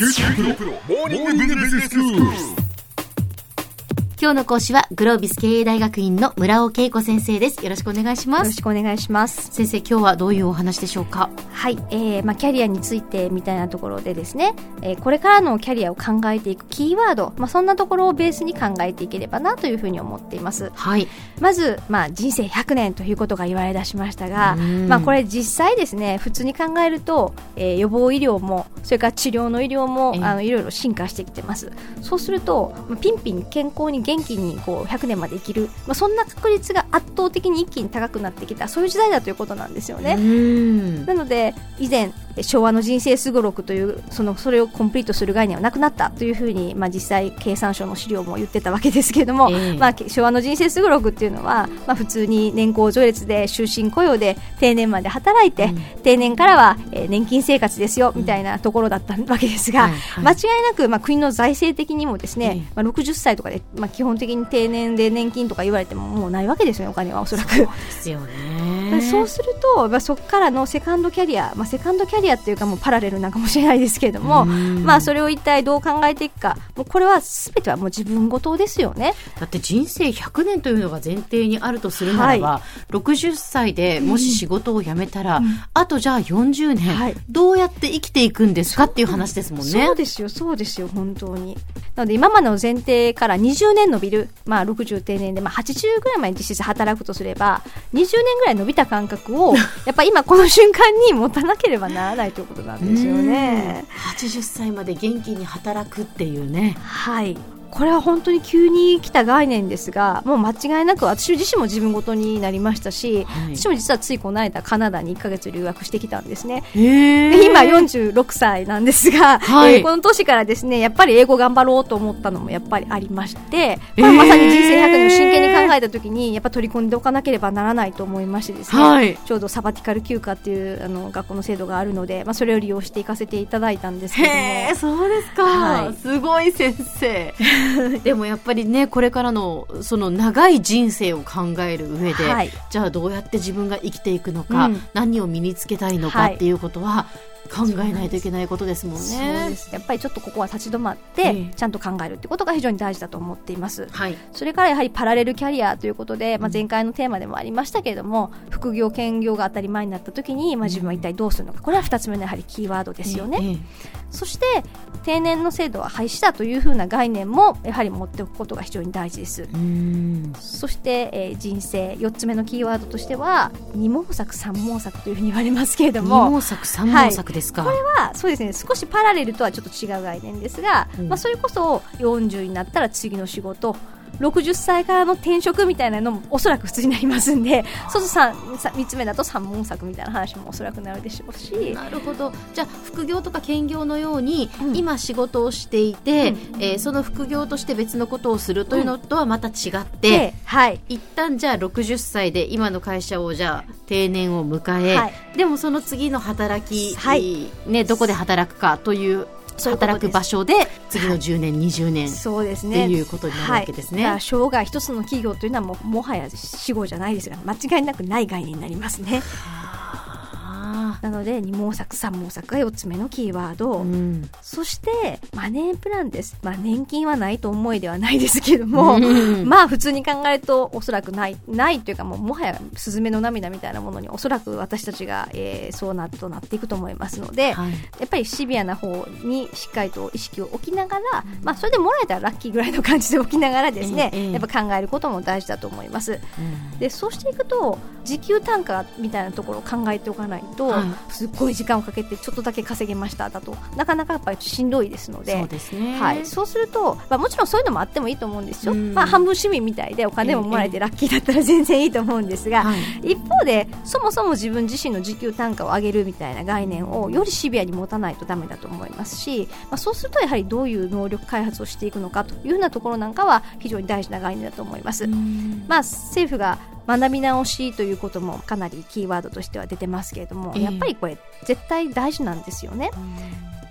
九州大学モーニングビジネススクール。今日の講師はグロービス経営大学院の村尾恵子先生です。よろしくお願いします。よろしくお願いします。先生、今日はどういうお話でしょうか？はい、えー、まあキャリアについてみたいなところでですね、えーこれからのキャリアを考えていくキーワード、まあそんなところをベースに考えていければなというふうに思っています。はい。まず、まあ人生100年ということが言われ出しましたが、うんまあこれ実際ですね、普通に考えると、えー予防医療も、それから治療の医療も、ええあのいろいろ進化してきてます。そうすると、まあピンピン健康に元気にこう100年まで生きる、まあそんな確率が圧倒的に一気に高くなってきた、そういう時代だということなんですよね。うん。なので以前昭和の人生すごろくというそのそれをコンプリートする概念はなくなったというふうに、まあ、実際経産省の資料も言ってたわけですけれども、ええまあ、昭和の人生すごろくっていうのは、まあ、普通に年功序列で終身雇用で定年まで働いて、うん定年からは、えー年金生活ですよみたいなところだったわけですが、はいはい間違いなく、まあ、国の財政的にもですね、えまあ、60歳とかで、まあ、基本的に定年で年金とか言われてももうないわけですよねお金はおそらく。ですよね。そうすると、まあ、そこからのセカンドキャリア、まあ、セカンドキャリアっていうかもうパラレルなんかもしれないですけれども、うんまあ、それを一体どう考えていくかもうこれはすべてはもう自分ごとですよね。だって人生100年というのが前提にあるとするならば、60歳でもし仕事を辞めたら、あとじゃあ40年、はいどうやって生きていくんですかっていう話ですもんね。そうですよ、そうですよ、本当に。なので、今までの前提から20年伸びる、まあ、60定年で、まあ、80ぐらいまで実質働くとすれば、20年ぐらい伸びた感覚を、やっぱり今この瞬間に持たなければならない ということなんですよね。うん80歳まで元気に働くっていうね。はい。これは本当に急に来た概念ですが、もう間違いなく私自身も自分ごとになりましたし、はい。私も実はついこの間カナダに1ヶ月留学してきたんですね。今46歳なんですが、はい。えーこの年からですね、やっぱり英語頑張ろうと思ったのもやっぱりありまして、まあえーまさに人生100年を真剣に考えた時に、やっぱ取り込んでおかなければならないと思いましてですね、はい。ちょうどサバティカル休暇っていうあの学校の制度があるので、まあそれを利用していかせていただいたんですけれども。そうですか、はい。すごい先生。でもやっぱりね、これからのその長い人生を考える上で、はい。じゃあどうやって自分が生きていくのか、うん。何を身につけたいのかはい。っていうことは考えないといけないことですもんね。やっぱりちょっとここは立ち止まって、ええ。ちゃんと考えるってことが非常に大事だと思っています。はい。それからやはりパラレルキャリアということで、まあ、前回のテーマでもありましたけれども、副業、兼業が当たり前になった時に、まあ、自分は一体どうするのか、これは2つ目のやはりキーワードですよね。ええそして、定年の制度は廃止だというふうな概念も、やはり持っておくことが非常に大事です。うん。そして、えー人生、4つ目のキーワードとしては、二毛作、三毛作というふうに言われますけれど二も、毛作三毛作ですか。これはそうですね。少しパラレルとはちょっと違う概念ですが、うん。まあ、それこそ40になったら次の仕事60歳からの転職みたいなのもおそらく普通になりますんでそうすると 3, 3つ目だと三問作みたいな話もおそらくなるでしょうし。なるほど。じゃあ副業とか兼業のように、うん。今仕事をしていて、うん。えーその副業として別のことをするというのとはまた違って、で、はい、一旦じゃあ60歳で今の会社をじゃあ定年を迎え、はい。でもその次の働き、はい。ね、どこで働くかという働く場所で次の10年、20年そうですね。っていうことになるわけですね。はい、生涯一つの企業というのはもうもはや死後じゃないですが間違いなくない概念になりますね。あ なので二毛作三毛作が4つ目のキーワード、ーうん。そしてマネープランです、まあ、年金はないと思いではないですけども、うん。まあ普通に考えるとおそらくないないというかもうもはやスズメの涙みたいなものにおそらく私たちが、えーそうなとなっていくと思いますので、はい。やっぱりシビアな方にしっかりと意識を置きながら、まあ、それでもらえたらラッキーぐらいの感じで置きながらですね、やっぱ考えることも大事だと思います。うん。でそうしていくと時給単価みたいなところを考えておかないと、はい。すっごい時間をかけてちょっとだけ稼げましただとなかなかやっぱりしんどいですのでそうですね、はい、そうすると、まあ、もちろんそういうのもあってもいいと思うんですよ、うん。まあ、半分趣味みたいでお金ももらえてラッキーだったら全然いいと思うんですが、はい。一方でそもそも自分自身の時給単価を上げるみたいな概念をよりシビアに持たないとダメだと思いますし、まあ、そうするとやはりどういう能力開発をしていくのかというようなところなんかは非常に大事な概念だと思います。うん。まあ、政府が学び直しということもかなりキーワードとしては出てますけれども、ええやっぱりこれ絶対大事なんですよね。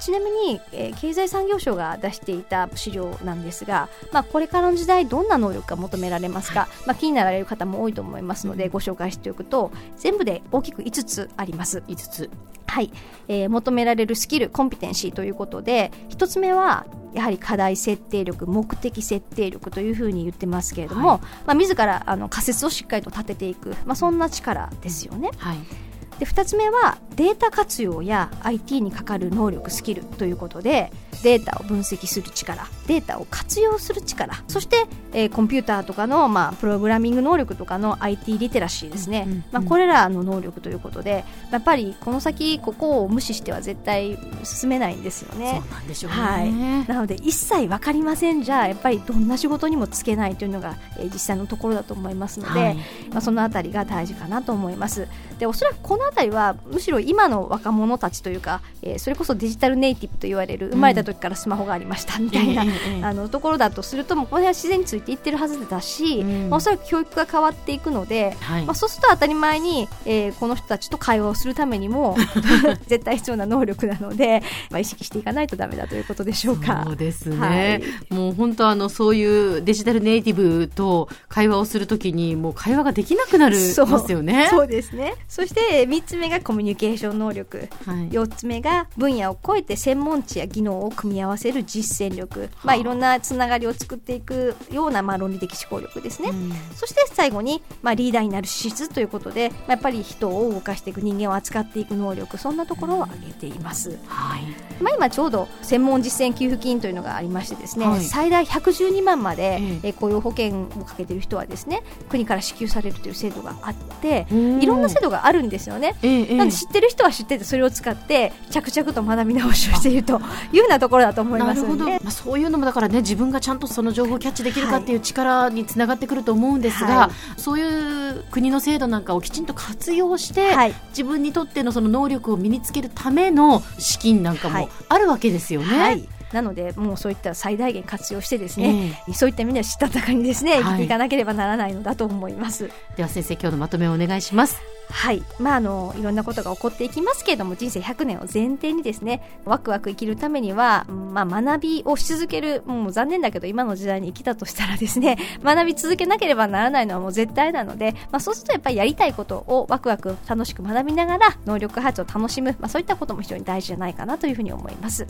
ちなみに、えー、経済産業省が出していた資料なんですが、まあ、これからの時代どんな能力が求められますか、まあ、気になられる方も多いと思いますので、ご紹介しておくと全部で大きく5つあります。5つ。はい、えー、求められるスキルコンピテンシーということで1つ目はやはり課題設定力目的設定力というふうに言ってますけれども、はい、まあ、自らあの仮説をしっかりと立てていく、まあ、そんな力ですよね。はいで2つ目はデータ活用や IT にかかる能力スキルということでデータを分析する力データを活用する力そして、えー、コンピューターとかの、まあ、プログラミング能力とかの IT リテラシーですね、うんうんうん、まあ、これらの能力ということでやっぱりこの先ここを無視しては絶対進めないんですよね。そうなんでしょうね、はい、なので一切分かりません。じゃやっぱりどんな仕事にもつけないというのが、えー、実際のところだと思いますので、はい、まあ、そのあたりが大事かなと思います。でおそらくこのあたりはむしろ今の若者たちというか、えー、それこそデジタルネイティブと言われる生まれた時からスマホがありましたみたいな、うん、あのところだとするともうこれは自然についていってるはずだし、うん、まあ、おそらく教育が変わっていくので、はい、まあ、そうすると当たり前に、えー、この人たちと会話をするためにも 絶対必要な能力なので、まあ、意識していかないとだめだということでしょうか。そうですね、はい、もう本当あのそういうデジタルネイティブと会話をするときにもう会話ができなくなるますよね。そうですね。そして3つ目がコミュニケーション能力、はい、4つ目が分野を超えて専門知や技能を組み合わせる実践力、まあ、いろんなつながりを作っていくような、まあ、論理的思考力ですね、うん、そして最後に、まあ、リーダーになる資質ということで、まあ、やっぱり人を動かしていく人間を扱っていく能力そんなところを挙げています、はい、まあ、今ちょうど専門実践給付金というのがありましてですね、はい、最大112万まで、えー、雇用保険をかけている人はですね国から支給されるという制度があっていろんな制度があるんですよね、えー、なんで知ってる人は知っててそれを使って着々と学び直しをしているというようなところだと思いますので、まあ、そういうのもだからね自分がちゃんとその情報をキャッチできるかっていう力につながってくると思うんですが、はい、そういう国の制度なんかをきちんと活用して、はい、自分にとってのその能力を身につけるための資金なんかもあるわけですよね。はい。なので、もうそういった最大限活用してですね、えー、そういった意味ではしたたかにですね、生きていかなければならないのだと思います。では先生、今日のまとめをお願いします。はい。まあ、あの、いろんなことが起こっていきますけれども、人生100年を前提にですね、ワクワク生きるためには、まあ、学びをし続ける、もう残念だけど、今の時代に生きたとしたらですね、学び続けなければならないのはもう絶対なので、まあ、そうするとやっぱりやりたいことをワクワク楽しく学びながら、能力発揮を楽しむ、まあ、そういったことも非常に大事じゃないかなというふうに思います。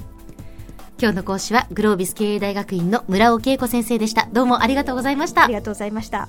今日の講師はグロービス経営大学院の村尾恵子先生でしたどうもありがとうございましたありがとうございました